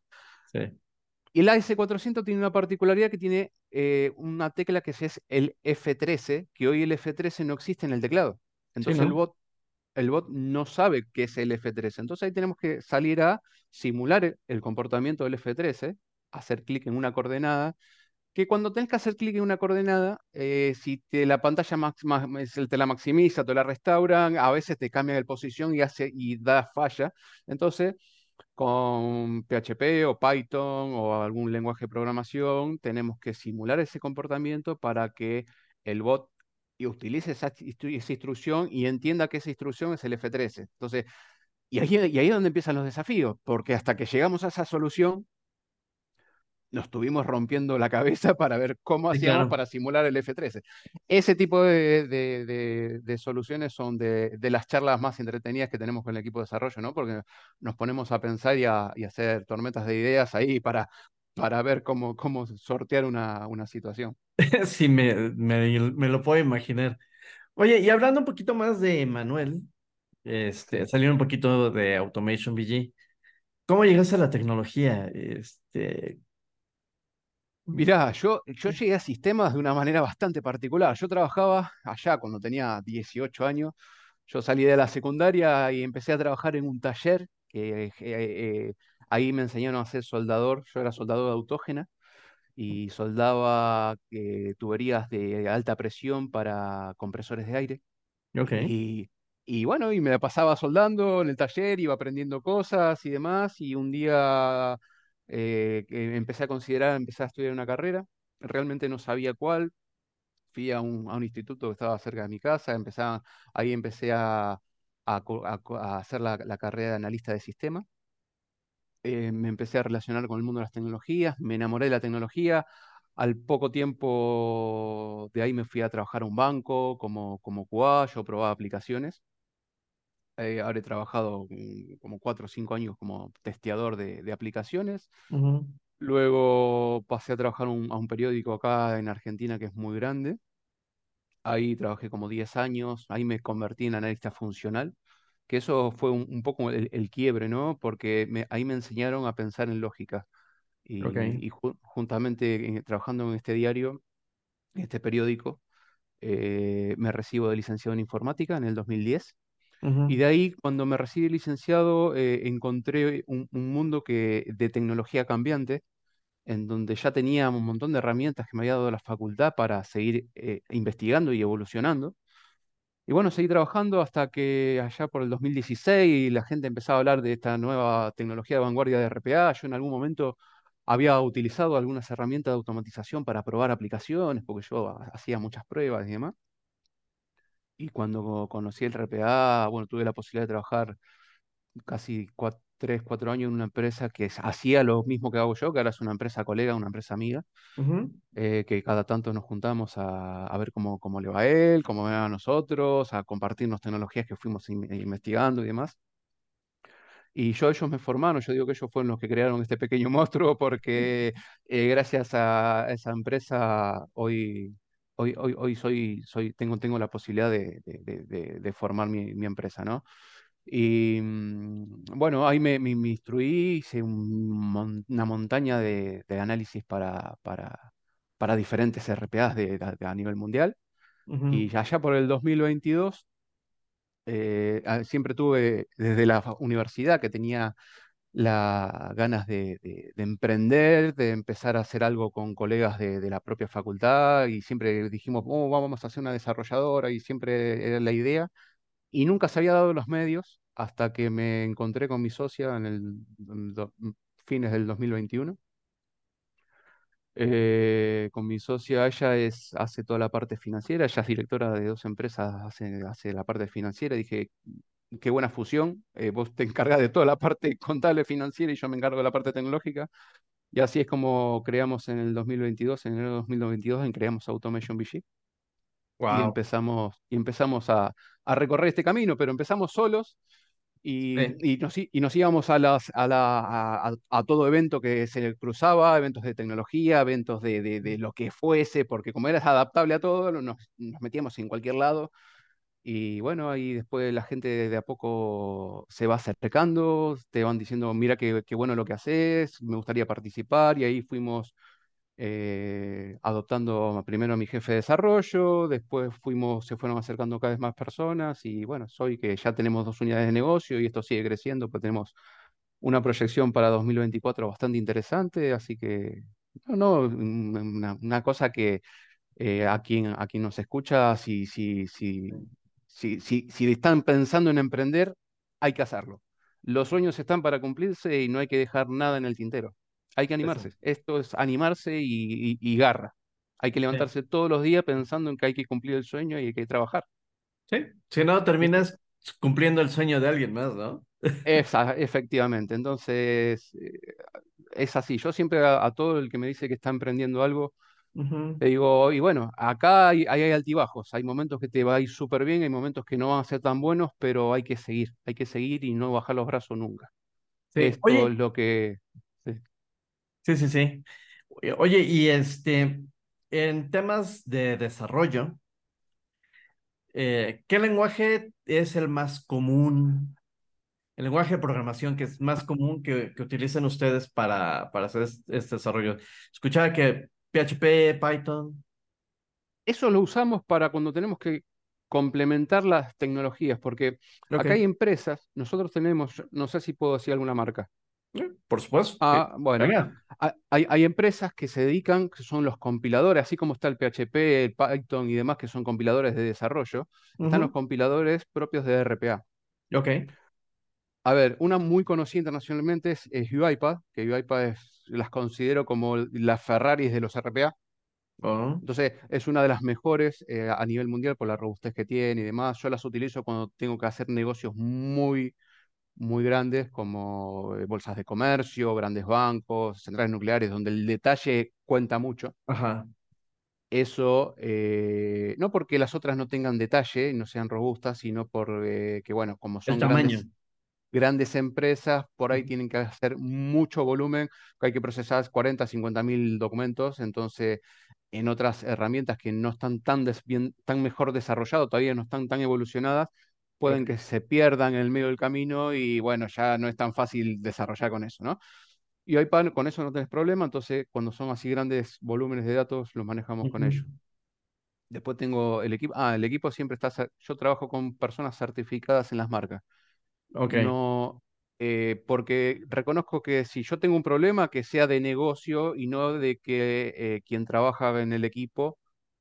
Sí. y el AS400 tiene una particularidad que tiene eh, una tecla que es el F13, que hoy el F13 no existe en el teclado. Sí, Entonces el bot el bot no sabe qué es el F13. Entonces ahí tenemos que salir a simular el, el comportamiento del F13, hacer clic en una coordenada, que cuando tenés que hacer clic en una coordenada, eh, si te, la pantalla max- te la maximiza, te la restauran, a veces te cambian el posición y, hace, y da falla. Entonces, con PHP o Python o algún lenguaje de programación, tenemos que simular ese comportamiento para que el bot y utilice esa, instru- esa instrucción y entienda que esa instrucción es el F13. Entonces, y ahí, y ahí es donde empiezan los desafíos, porque hasta que llegamos a esa solución, nos estuvimos rompiendo la cabeza para ver cómo hacíamos claro. para simular el F13. Ese tipo de, de- de- de soluciones son de, de las charlas más entretenidas que tenemos con el equipo de desarrollo, ¿no? Porque nos ponemos a pensar y a, y a hacer tormentas de ideas ahí para, para ver cómo, cómo sortear una, una situación. [LAUGHS] Sí, me, me, me lo puedo imaginar. Oye, y hablando un poquito más de Manuel, este, saliendo un poquito de Automation VG, ¿cómo llegaste a la tecnología? Este, Mirá, yo, yo llegué a sistemas de una manera bastante particular. Yo trabajaba allá cuando tenía 18 años. Yo salí de la secundaria y empecé a trabajar en un taller que eh, eh, ahí me enseñaron a ser soldador. Yo era soldador de autógena y soldaba eh, tuberías de alta presión para compresores de aire. ok, Y, y bueno, y me la pasaba soldando en el taller, iba aprendiendo cosas y demás, y un día eh, empecé a considerar, empecé a estudiar una carrera, realmente no sabía cuál, fui a un, a un instituto que estaba cerca de mi casa, empecé ahí empecé a, a a hacer la, la carrera de analista de sistemas. Eh, me empecé a relacionar con el mundo de las tecnologías, me enamoré de la tecnología. Al poco tiempo de ahí me fui a trabajar a un banco como, como QA, yo probaba aplicaciones. Eh, ahora he trabajado como cuatro o cinco años como testeador de, de aplicaciones. Ujú, Luego pasé a trabajar un- a un periódico acá en Argentina que es muy grande. Ahí trabajé como 10 años, ahí me convertí en analista funcional, que eso fue un, un poco el, el quiebre, ¿no? Porque me- ahí me enseñaron a pensar en lógica. Y, y ju- juntamente en- trabajando en este diario, en este periódico, eh, me recibo de licenciado en informática en el 2010. Y ujú, de ahí, cuando me recibí licenciado, eh, encontré un, un mundo que, de tecnología cambiante en donde ya tenía un montón de herramientas que me había dado la facultad para seguir eh, investigando y evolucionando. Y bueno, seguí trabajando hasta que allá por el 2016 la gente empezaba a hablar de esta nueva tecnología de vanguardia de RPA. Yo en algún momento había utilizado algunas herramientas de automatización para probar aplicaciones, porque yo hacía muchas pruebas y demás. Y cuando conocí el RPA, bueno, tuve la posibilidad de trabajar casi cuatro, 3, 4 años en una empresa que hacía lo mismo que hago yo, que ahora es una empresa colega, una empresa amiga, uh -huh. eh, que cada tanto nos juntamos a, a, ver cómo, cómo le va a él, cómo me va a nosotros, a compartirnos tecnologías que fuimos in eh, investigando y demás. Y yo ellos me formaron, yo digo que ellos fueron los que crearon este pequeño [LAUGHS] monstruo porque eh, gracias a esa empresa hoy, hoy, hoy, hoy soy, soy, tengo, tengo la posibilidad de, de, de, de formar mi, mi empresa, ¿no? Y mm, bueno, ahí me, me, me instruí, hice un una montaña de, de análisis para, para, para diferentes RPAs de, de- a nivel mundial. Ujú, Y allá por el 2022, eh, ah, siempre tuve desde la universidad que tenía las ganas de, de- de emprender, de empezar a hacer algo con colegas de, de la propia facultad y siempre dijimos, "Oh, vamos a hacer una desarrolladora y siempre era la idea y nunca se había dado los medios hasta que me encontré con mi socia en el, do- fines del 2021. Eh, con mi socia, ella es, hace toda la parte financiera, ella es directora de dos empresas, hace, hace la parte financiera. Dije, qué buena fusión, eh, vos te encargas de toda la parte contable financiera y yo me encargo de la parte tecnológica. Y así es como creamos en el 2022, en enero de 2022, en creamos Automation VG y Wow. empezamos, y empezamos a, a recorrer este camino, pero empezamos solos y, Sí. y nos, y nos íbamos a, las, a, la, a- a todo evento que se cruzaba, eventos de tecnología, eventos de, de- de lo que fuese, porque como eras adaptable a todo, nos, nos metíamos en cualquier lado. Y bueno, ahí después la gente de a poco se va acercando, te van diciendo, mira qué, qué bueno lo que haces, me gustaría participar, y ahí fuimos eh, adoptando primero a mi jefe de desarrollo, después fuimos, se fueron acercando cada vez más personas y bueno, soy que ya tenemos dos unidades de negocio y esto sigue creciendo, pues tenemos una proyección para 2024 bastante interesante, así que no, no, una, una cosa que eh, a quien, a quien nos escucha, si, si, si, si, si, si están pensando en emprender, hay que hacerlo. Los sueños están para cumplirse y no hay que dejar nada en el tintero. Hay que Eso. animarse. Esto es animarse y, y- y garra. Hay que Sí. levantarse todos los días pensando en que hay que cumplir el sueño y hay que trabajar. Sí. Si no, terminas cumpliendo el sueño de alguien más, ¿no? [LAUGHS] Esa, efectivamente. Entonces, eh, es así. Yo siempre a, a todo el que me dice que está emprendiendo algo. Te digo, y bueno, acá hay, hay, hay altibajos, hay momentos que te va a ir súper bien, hay momentos que no van a ser tan buenos, pero hay que seguir, hay que seguir y no bajar los brazos nunca. Sí. Esto Oye, es lo que... sí. sí, sí. Oye, y este, en temas de desarrollo, eh, ¿qué lenguaje es el más común? El lenguaje de programación que es más común que, que utilicen ustedes para, para hacer este, este desarrollo. Escuchaba que PHP, Python. Eso lo usamos para cuando tenemos que complementar las tecnologías, porque acá hay empresas, nosotros tenemos, no sé si puedo decir alguna marca. Por supuesto. Ah, bueno, hay, hay empresas que se dedican, que son los compiladores, así como está el PHP, el Python y demás, que son compiladores de desarrollo, están los compiladores propios de RPA. Ok. A ver, una muy conocida internacionalmente es, es UiPath, que UiPath es, las considero como las Ferraris de los RPA. Oh, Entonces, es una de las mejores eh, a nivel mundial por la robustez que tiene y demás. Yo las utilizo cuando tengo que hacer negocios muy, muy grandes como eh, bolsas de comercio, grandes bancos, centrales nucleares, donde el detalle cuenta mucho. ajá. Eso, eh, no porque las otras no tengan detalle y no sean robustas, sino porque, que, bueno, como El son tamaño. grandes grandes empresas por ahí tienen que hacer mucho volumen, hay que procesar 40, 50 mil documentos, entonces en otras herramientas que no están tan, bien, tan mejor desarrolladas, todavía no están tan evolucionadas, pueden que se pierdan en el medio del camino y bueno, ya no es tan fácil desarrollar con eso, ¿no? Y iPad con eso no tenés problema, entonces cuando son así grandes volúmenes de datos los manejamos con ellos. Después tengo el equipo, ah, el equipo siempre está, yo trabajo con personas certificadas en las marcas. Ok. No, eh, porque reconozco que si yo tengo un problema, que sea de negocio y no de que eh, quien trabaja en el equipo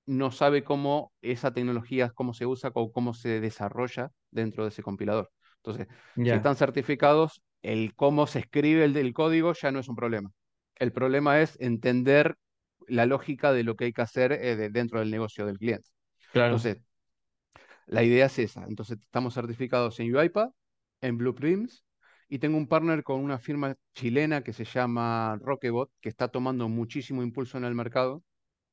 no sabe cómo esa tecnología, cómo se usa o cómo se desarrolla dentro de ese compilador. Entonces, si Ya. están certificados, el cómo se escribe el del código ya no es un problema. El problema es entender la lógica de lo que hay que hacer eh, de- dentro del negocio del cliente. Claro. Entonces, la idea es esa. Entonces, estamos certificados en UiPath, en Blueprints, y tengo un partner con una firma chilena que se llama Rockebot, que está tomando muchísimo impulso en el mercado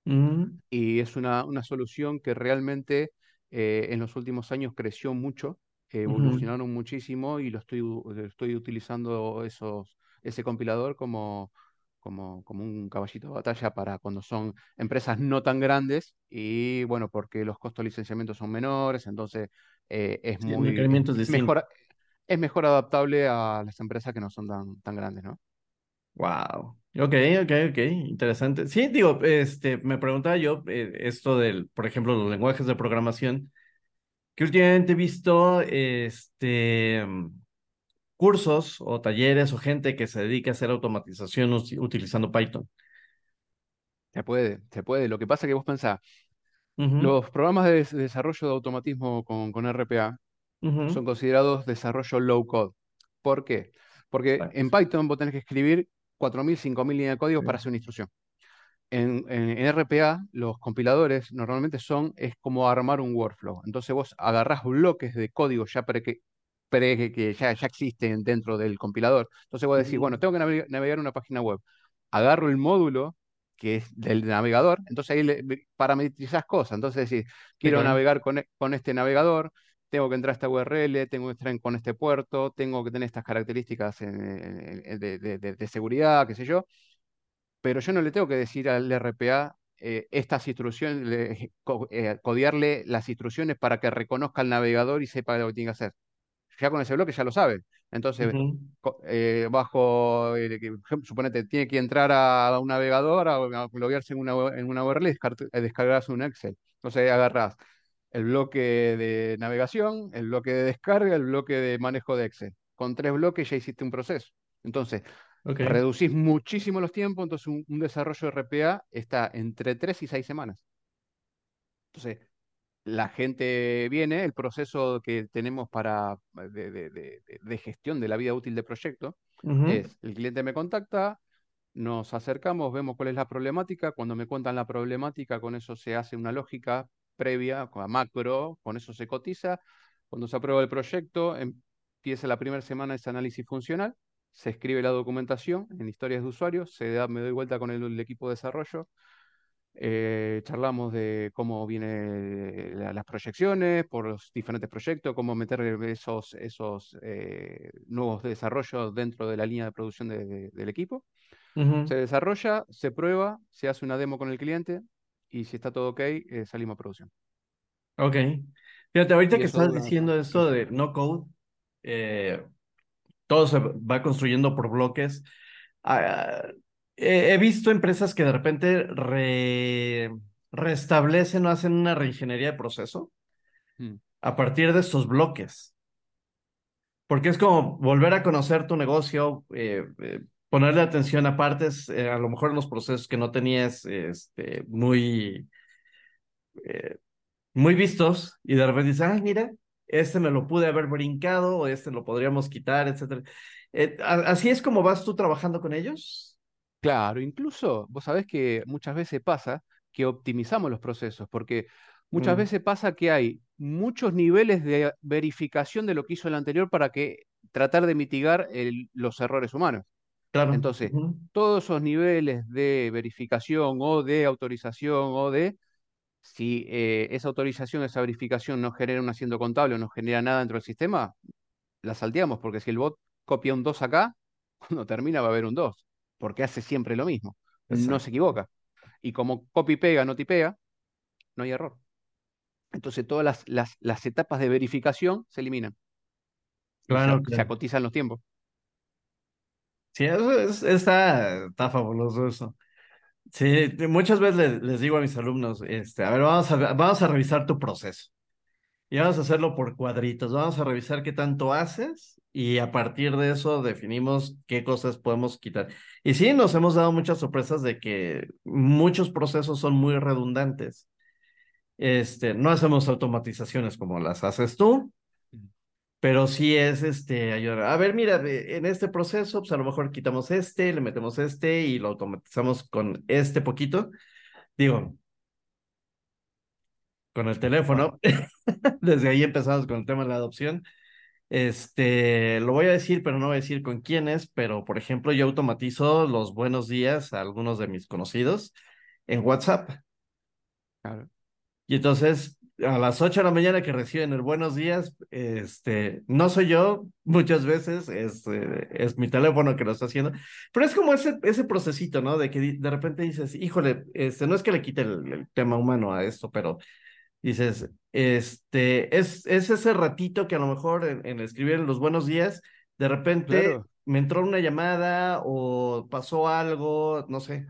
Ujú. y es una, una solución que realmente eh, en los últimos años creció mucho, evolucionaron muchísimo y lo estoy, estoy utilizando esos, ese compilador como, como, como un caballito de batalla para cuando son empresas no tan grandes y bueno, porque los costos de licenciamiento son menores, entonces eh, es Sí, muy, es, mejor, es mejor adaptable a las empresas que no son tan, tan grandes, ¿no? Wow. Ok, ok, ok. Interesante. Sí, digo, este, me preguntaba yo eh, esto del, por ejemplo, los lenguajes de programación, que últimamente he visto, este, mm, cursos o talleres o gente que se dedica a hacer automatización utilizando Python. Se puede, se puede. Lo que pasa es que vos pensás, los programas de des- desarrollo de automatismo con, con RPA son considerados desarrollo low code. ¿Por qué? Porque en Python vos tenés que escribir 4.000, 5.000 líneas de código para hacer una instrucción. En, en- en RPA, los compiladores normalmente son, es como armar un workflow. Entonces vos agarrás bloques de código ya pre que, pre que, que ya, ya existen dentro del compilador. Entonces vos decís, bueno, tengo que naveg- navegar una página web. Agarro el módulo que es del navegador, entonces ahí le, parametrizás cosas. Entonces decís, quiero navegar con, e- con este navegador, tengo que entrar a esta URL, tengo que entrar con este puerto, tengo que tener estas características en- de de- de- seguridad, qué sé yo pero yo no le tengo que decir al RPA eh, estas instrucciones, le- [LAUGHS] eh, codearle las instrucciones para que reconozca el navegador y sepa lo que tiene que hacer. Ya con ese bloque ya lo sabe. Entonces, Ujú. co- eh, bajo, eh, suponete, tiene que entrar a un navegador, a, a loguearse en una, en una URL y eh, descargarse un Excel. Entonces, agarrás el bloque de navegación, el bloque de descarga, el bloque de manejo de Excel. Con tres bloques ya hiciste un proceso. Entonces, reducís muchísimo los tiempos, entonces un, un desarrollo de RPA está entre 3 y 6 semanas. Entonces, la gente viene, el proceso que tenemos para de, de- de- de gestión de la vida útil del proyecto es, el cliente me contacta, nos acercamos, vemos cuál es la problemática, cuando me cuentan la problemática, con eso se hace una lógica previa, con- a macro, con eso se cotiza, cuando se aprueba el proyecto, empieza la primera semana ese análisis funcional, se escribe la documentación en historias de usuarios, se da, me doy vuelta con el, el equipo de desarrollo, eh, charlamos de cómo vienen las proyecciones por los diferentes proyectos, cómo meter esos, esos eh, nuevos desarrollos dentro de la línea de producción de- de- del equipo. Se desarrolla, se prueba, se hace una demo con el cliente y si está todo ok, eh, salimos a producción. Ok. Fíjate, ahorita Y que estás dura diciendo esto de no code, eh, todo se va construyendo por bloques. Ah, he, he visto empresas que de repente re- restablecen o hacen una reingeniería de proceso Mm. a partir de estos bloques, porque es como volver a conocer tu negocio, eh, ponerle atención a partes, eh, a lo mejor en los procesos que no tenías este, muy, eh, muy vistos y de repente dices, ay, mira, este me lo pude haber brincado o este lo podríamos quitar, etcétera. Eh, ¿así es como vas tú trabajando con ellos? Claro, incluso vos sabés que muchas veces pasa que optimizamos los procesos, porque muchas Mm, veces pasa que hay muchos niveles de verificación de lo que hizo el anterior para que tratar de mitigar el- los errores humanos. Claro. Entonces, todos esos niveles de verificación o de autorización o de, si eh, esa autorización, esa verificación no genera un asiento contable o no genera nada dentro del sistema, la salteamos, porque si el bot copia un 2 acá, [LAUGHS] cuando termina va a haber un 2, porque hace siempre lo mismo, no se equivoca. Y como copy pega, no tipea, no hay error. Entonces todas las, las, las etapas de verificación se eliminan Claro, se acotizan los tiempos. Sí, eso es- está, está fabuloso eso. Sí, muchas veces le- les, digo a mis alumnos, este, a ver, vamos a, vamos a revisar tu proceso y vamos a hacerlo por cuadritos, vamos a revisar qué tanto haces y a partir de eso definimos qué cosas podemos quitar. Y sí, nos hemos dado muchas sorpresas de que muchos procesos son muy redundantes. Este, no hacemos automatizaciones como las haces tú, pero sí es este ayudar. A ver, mira, en este proceso, pues a lo mejor quitamos este, le metemos este y lo automatizamos con este poquito. Digo, con el teléfono. [LAUGHS] Desde ahí empezamos con el tema de la adopción. Este, lo voy a decir, pero no voy a decir con quiénes, pero por ejemplo, yo automatizo los buenos días a algunos de mis conocidos en WhatsApp. claro, Y entonces, a las 8 de la mañana que reciben el buenos días, este, no soy yo, muchas veces es, eh, es mi teléfono que lo está haciendo, pero es como ese, ese procesito, ¿no? De que de repente dices, híjole, este, no es que le quite el, el tema humano a esto, pero dices, este, es, es ese ratito que a lo mejor en, en escribir los buenos días, de repente claro. me entró una llamada o pasó algo, no sé.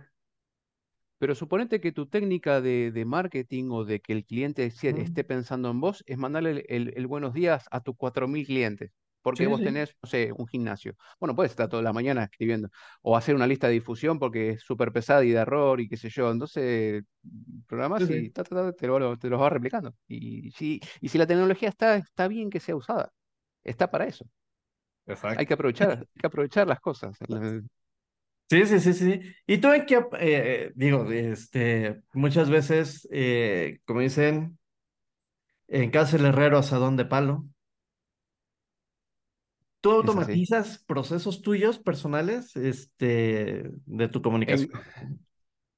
Pero suponete que tu técnica de, de marketing o de que el cliente Mm, esté pensando en vos es mandarle el, el- el buenos días a tus 4.000 clientes, porque Sí, vos sí, tenés, no sé, un gimnasio. Bueno, puedes estar toda la mañana escribiendo o hacer una lista de difusión porque es súper pesada y de error y qué sé yo. Entonces, sí, programás y sí, ta, ta, ta, te lo, te los va replicando. Y, si, y si la tecnología está, está bien que sea usada, está para eso. Hay exacto. que aprovechar, hay que aprovechar las cosas. Sí, sí, sí, sí. ¿Y tú en qué, eh, digo, este, muchas veces, eh, como dicen, en casa el herrero asadón de palo, ¿tú Es así. automatizas procesos tuyos personales, este, de tu En, comunicación?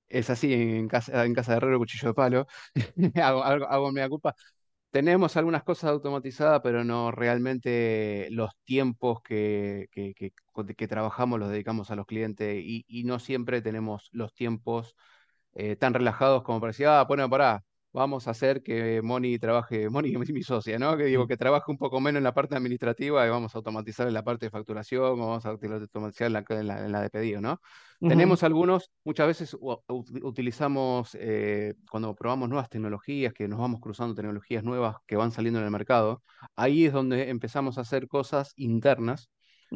Es así, en casa, en casa de Herrero, cuchillo de palo. [LAUGHS] Hago, hago, hago mea culpa. Tenemos algunas cosas automatizadas, pero no realmente los tiempos que, que, trabajamos los dedicamos a los clientes y, y no siempre tenemos los tiempos eh, tan relajados como parecía, ah, bueno, pará, vamos a hacer que Moni trabaje, [LAUGHS] Moni es mi socia, ¿no? Que digo, que trabaje un poco menos en la parte administrativa y vamos a automatizar en la parte de facturación, vamos a automatizar en la, en la, en la de pedido, ¿no? Tenemos algunos, muchas veces utilizamos, eh, cuando probamos nuevas tecnologías, que nos vamos cruzando tecnologías nuevas que van saliendo en el mercado, ahí es donde empezamos a hacer cosas internas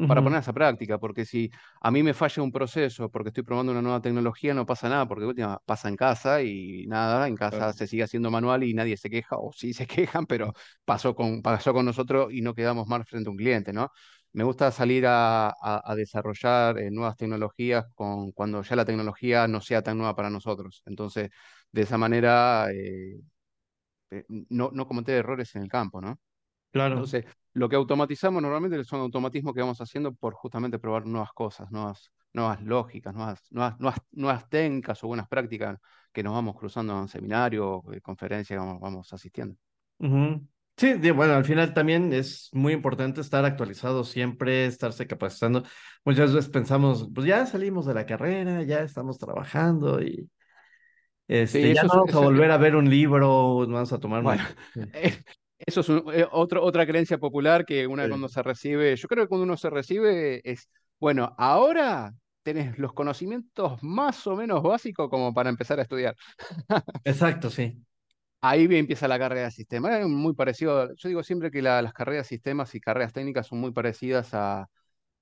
para ujú, poner esa práctica, porque si a mí me falla un proceso porque estoy probando una nueva tecnología, no pasa nada, porque última pasa en casa y nada, en casa claro, se sigue haciendo manual y nadie se queja, o sí se [LAUGHS] quejan, pero pasó con, pasó con nosotros y no quedamos mal frente a un cliente, ¿no? Me gusta salir a, a- a desarrollar eh, nuevas tecnologías con, cuando ya la tecnología no sea tan nueva para nosotros. Entonces, de esa manera, eh, eh, no, no cometer errores en el campo, ¿no? Claro, Entonces, lo que automatizamos normalmente son automatismos que vamos haciendo por justamente probar nuevas cosas, nuevas, nuevas lógicas, nuevas, nuevas, nuevas, nuevas técnicas o buenas prácticas que nos vamos cruzando en seminarios, eh, conferencias que vamos, vamos asistiendo. Sí, bueno, al final también es muy importante estar actualizado siempre, estarse capacitando. Muchas veces pensamos, pues ya salimos de la carrera, ya estamos trabajando y Sí, este, ya no es, vamos a volver a ver un libro, vamos a tomar. Bueno, [LAUGHS] eso es un- eh, otro- otra creencia popular que una cuando Sí, se recibe, yo creo que cuando uno se recibe es, bueno, ahora tenés los conocimientos más o menos básicos como para empezar a estudiar. [LAUGHS] Exacto, sí, Ahí bien empieza la carrera de sistema. Es muy parecido, yo digo siempre que la- las carreras de sistemas y carreras técnicas son muy parecidas a,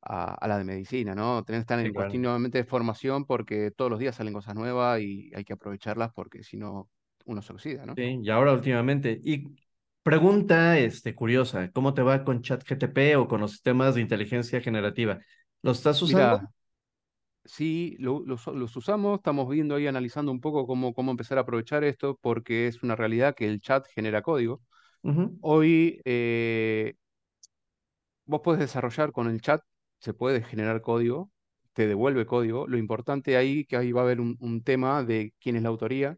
a- a la de medicina, ¿no? Tenés que estar sí, en claro. continuamente formación porque todos los días salen cosas nuevas y hay que aprovecharlas porque si no, uno se oxida, ¿no? Sí, y ahora últimamente. Y pregunta, este, curiosa, ¿cómo te va con ChatGTP o con los sistemas de inteligencia generativa? ¿Los estás usando? Mira, sí, lo- los, los usamos, estamos viendo ahí, analizando un poco cómo, cómo empezar a aprovechar esto, porque es una realidad que el chat genera código. Hoy eh, vos podés desarrollar con el chat, se puede generar código, te devuelve código. Lo importante ahí, que ahí va a haber un, un tema de quién es la autoría.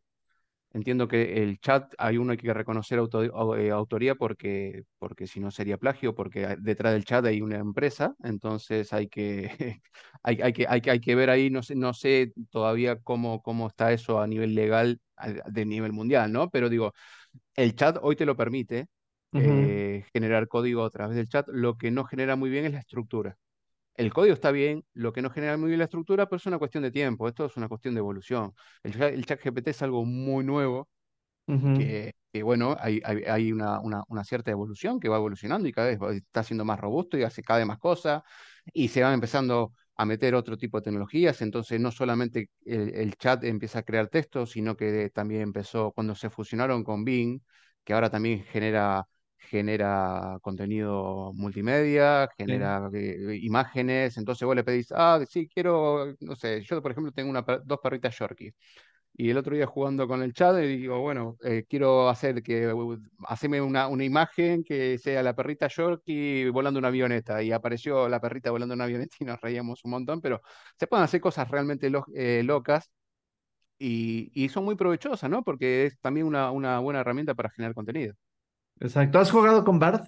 Entiendo que el chat hay uno que reconocer auto- au- eh, autoría porque, porque si no sería plagio, porque detrás del chat hay una empresa, entonces hay que, [LAUGHS] hay, hay que, hay hay que ver ahí, no sé, no sé todavía cómo, cómo está eso a nivel legal, a- de nivel mundial, ¿no? Pero digo, el chat hoy te lo permite eh, generar código a través del chat, lo que no genera muy bien es la estructura. El código está bien, lo que no genera muy bien la estructura, pero es una cuestión de tiempo, esto es una cuestión de evolución. El, chat- el chat GPT es algo muy nuevo que, que, bueno, hay, hay, hay una, una, una cierta evolución que va evolucionando y cada vez está siendo más robusto y hace cada vez más cosas y se van empezando a meter otro tipo de tecnologías, entonces no solamente el, el chat empieza a crear textos, sino que también empezó cuando se fusionaron con Bing, que ahora también genera genera contenido multimedia, Sí. genera eh, imágenes, entonces vos le pedís, ah, sí, quiero, no sé, yo por ejemplo tengo una, dos perritas Yorkie, y el otro día jugando con el chat, y digo, bueno, eh, quiero hacer que, uh, haceme una, una imagen que sea la perrita Yorkie volando una avioneta. Y apareció la perrita volando una avioneta y nos reíamos un montón, pero se pueden hacer cosas realmente lo- eh, locas y, y son muy provechosas, ¿no? Porque es también una, una buena herramienta para generar contenido. Exacto. ¿Has jugado con Bard?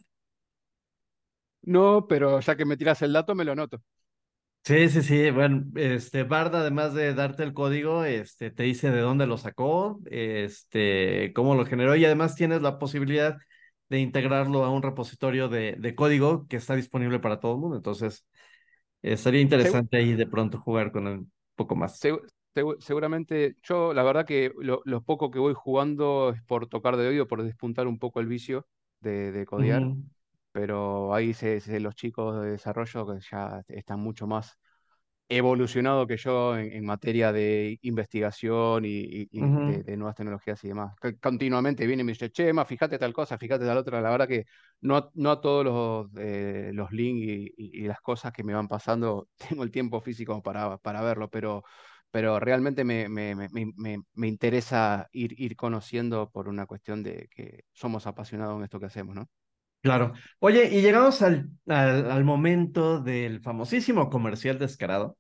No, pero ya que me tiras el dato, me lo noto. Sí, sí, sí. Bueno, este Bard, además de darte el código, este te dice de dónde lo sacó, este, cómo lo generó, y además tienes la posibilidad de integrarlo a un repositorio de, de código que está disponible para todo el mundo. Entonces, eh, sería interesante ahí de pronto jugar con él un poco más. Segu- seguramente, yo la verdad que lo, lo poco que voy jugando es por tocar de oído, por despuntar un poco el vicio de, de codear, Ujú, pero ahí se, se- los chicos de desarrollo que ya están mucho más evolucionado que yo en, en materia de investigación y, y- y de, ujú. de nuevas tecnologías y demás. Continuamente viene y me dice, che, ma, fíjate tal cosa, fíjate tal otra. La verdad que no, a- no a todos los, eh, los links y, y- y las cosas que me van pasando [LAUGHS] tengo el tiempo físico para, para verlo, pero, pero realmente me, me, me, me, interesa ir, ir conociendo por una cuestión de que somos apasionados en esto que hacemos, ¿no? Claro. Oye, y llegamos al, al, al momento del famosísimo comercial descarado.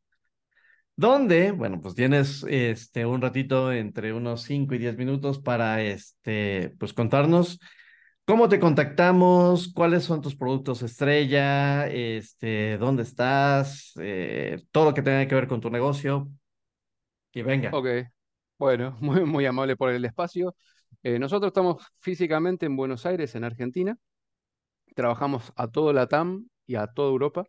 donde, bueno, pues tienes este un ratito entre unos 5 y 10 minutos para este, pues contarnos cómo te contactamos, cuáles son tus productos estrella, este, dónde estás, eh, todo lo que tenga que ver con tu negocio, Ok, bueno, [LAUGHS] muy, amable por el espacio. Eh, nosotros estamos físicamente en Buenos Aires, en Argentina. Trabajamos a todo Latam y a toda Europa.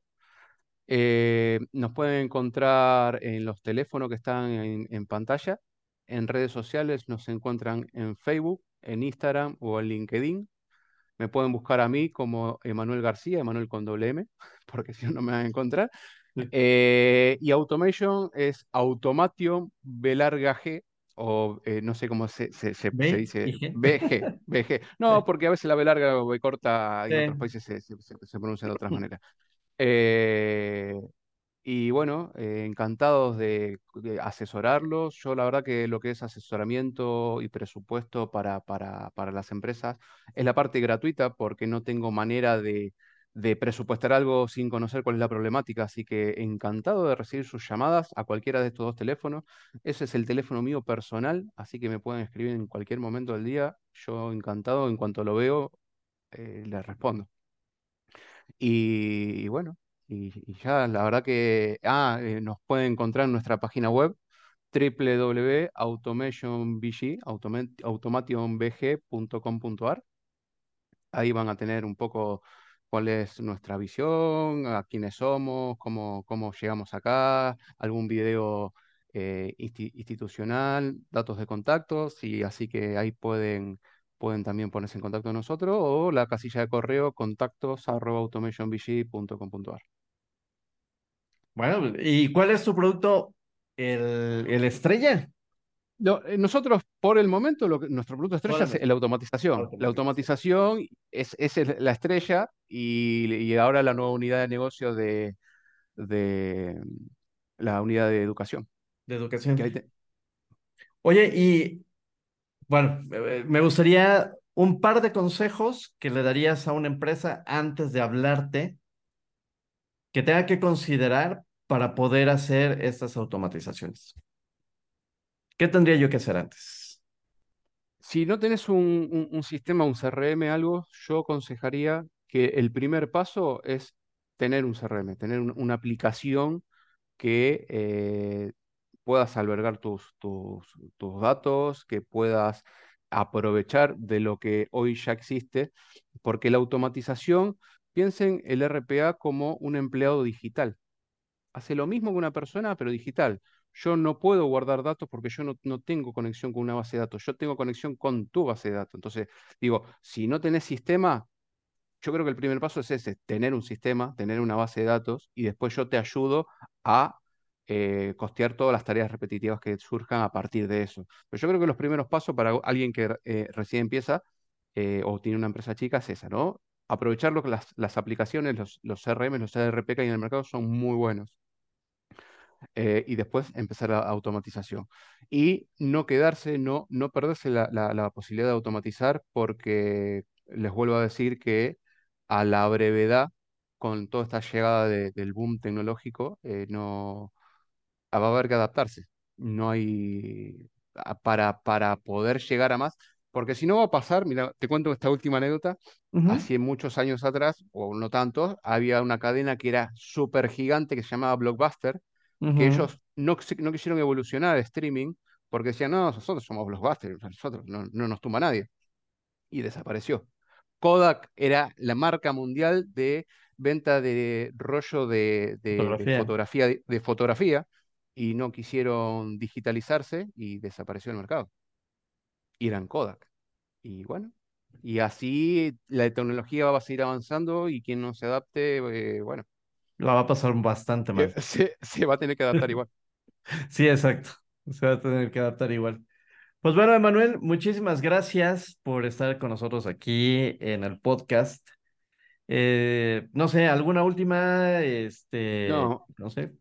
Eh, nos pueden encontrar en los teléfonos que están en, en pantalla. En redes sociales nos encuentran en Facebook, en Instagram o en LinkedIn. Me pueden buscar a mí como Emanuel García, Emanuel con doble M, [LAUGHS] porque si no, no me van a encontrar. Eh, y Automation es Automation B larga G, o eh, no sé cómo se, se, se- se dice. BG, BG. [LAUGHS] No, porque a veces la B larga o B corta en otros Sí. países se, se, se- se pronuncia de otras [LAUGHS] maneras. Eh, y bueno, eh, encantados de, de asesorarlos. Yo la verdad que lo que es asesoramiento y presupuesto para, para, para las empresas es la parte gratuita porque no tengo manera de, de presupuestar algo sin conocer cuál es la problemática. Así que encantado de recibir sus llamadas a cualquiera de estos dos teléfonos. Ese es el teléfono mío personal, así que me pueden escribir en cualquier momento del día. Yo encantado, en cuanto lo veo, eh, les respondo. Y, bueno, y, ya la verdad que ah, eh, nos pueden encontrar en nuestra página web www.automationbg, automa- automationbg.com.ar. Ahí van a tener un poco cuál es nuestra visión, a quiénes somos, cómo, cómo llegamos acá, algún video eh, insti- institucional, datos de contactos, y así que ahí pueden, pueden también ponerse en contacto con nosotros o la casilla de correo contactos. Bueno, ¿y cuál es tu producto, el, el estrella? No, eh, nosotros, por el momento, lo que- nuestro producto estrella el es la automatización. La automatización. es, es la estrella y, y ahora la nueva unidad de negocio de, de, la unidad de educación. De educación. Oye, y bueno, eh, me gustaría un par de consejos que le darías a una empresa antes de hablarte que tenga que considerar para poder hacer estas automatizaciones. ¿Qué tendría yo que hacer antes? Si no tenés un, sistema, un CRM, algo, yo aconsejaría que el primer paso es tener un CRM, tener una aplicación que eh, puedas albergar tus, tus, tus datos, que puedas aprovechar de lo que hoy ya existe, porque la automatización, piensen el RPA como un empleado digital. Hace lo mismo que una persona, pero digital. Yo no puedo guardar datos porque yo no, tengo conexión con una base de datos, yo tengo conexión con tu base de datos. Entonces, digo, si no tenés sistema, yo creo que el primer paso es ese, tener un sistema, tener una base de datos y después yo te ayudo a eh, costear todas las tareas repetitivas que surjan a partir de eso. Pero yo creo que los primeros pasos para alguien que eh, recién empieza eh, o tiene una empresa chica es esa, ¿no? Aprovechar que las, las, aplicaciones, los, los CRM, los ERP que hay en el mercado son muy buenos. Y después empezar la automatización. Y no quedarse, no, no perderse la, la, posibilidad de automatizar porque les vuelvo a decir que a la brevedad, con toda esta llegada del boom tecnológico, no, va a haber que adaptarse. No hay para, para poder llegar a más, porque si no va a pasar, mira, te cuento esta última anécdota, hace muchos años atrás, o no tantos, había una cadena que era súper gigante que se llamaba Blockbuster, que ellos no, no quisieron evolucionar streaming, porque decían, no, nosotros somos Blockbuster, nosotros no, no nos tumba nadie. Y desapareció. Kodak era la marca mundial de venta de rollo de, fotografía, de fotografía y no quisieron digitalizarse y desapareció el mercado. Y eran Kodak. Y bueno, y así la tecnología va a seguir avanzando y quien no se adapte, eh, bueno. La va a pasar bastante mal. [LAUGHS] Se, se va a tener que adaptar igual. [LAUGHS] sí, exacto. Se va a tener que adaptar igual. Pues bueno, Emanuel, muchísimas gracias por estar con nosotros aquí en el podcast. Eh, no sé, alguna última, este, no, no sé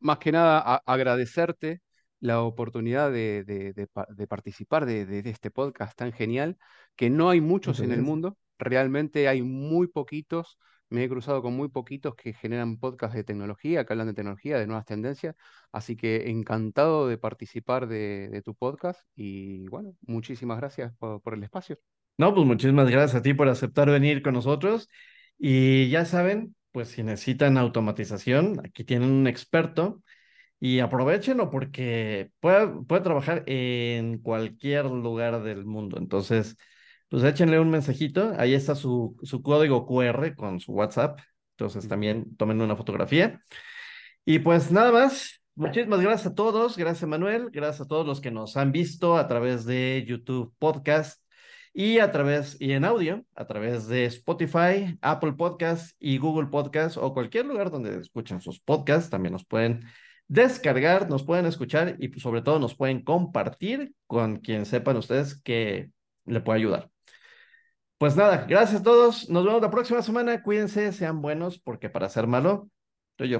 más que nada agradecerte la oportunidad de, participar de, este podcast tan genial, que no hay muchos en el mundo, realmente hay muy poquitos, me he cruzado con muy poquitos que generan podcasts de tecnología, que hablan de tecnología, de nuevas tendencias, así que encantado de participar de, tu podcast y bueno, muchísimas gracias por, el espacio. No, pues muchísimas gracias a ti por aceptar venir con nosotros y ya saben, pues si necesitan automatización, aquí tienen un experto y aprovechenlo porque puede trabajar en cualquier lugar del mundo. Entonces, pues échenle un mensajito, ahí está su, su código QR con su WhatsApp. Entonces también tomen una fotografía. Y pues nada más, muchísimas gracias a todos, gracias Manuel, gracias a todos los que nos han visto a través de YouTube Podcast y a través, y en audio, a través de Spotify, Apple Podcasts y Google Podcasts o cualquier lugar donde escuchen sus podcasts, también nos pueden descargar, nos pueden escuchar y pues, sobre todo nos pueden compartir con quien sepan ustedes que le puede ayudar. Pues nada, gracias a todos. Nos vemos la próxima semana. Cuídense, sean buenos, porque para ser malo, soy yo.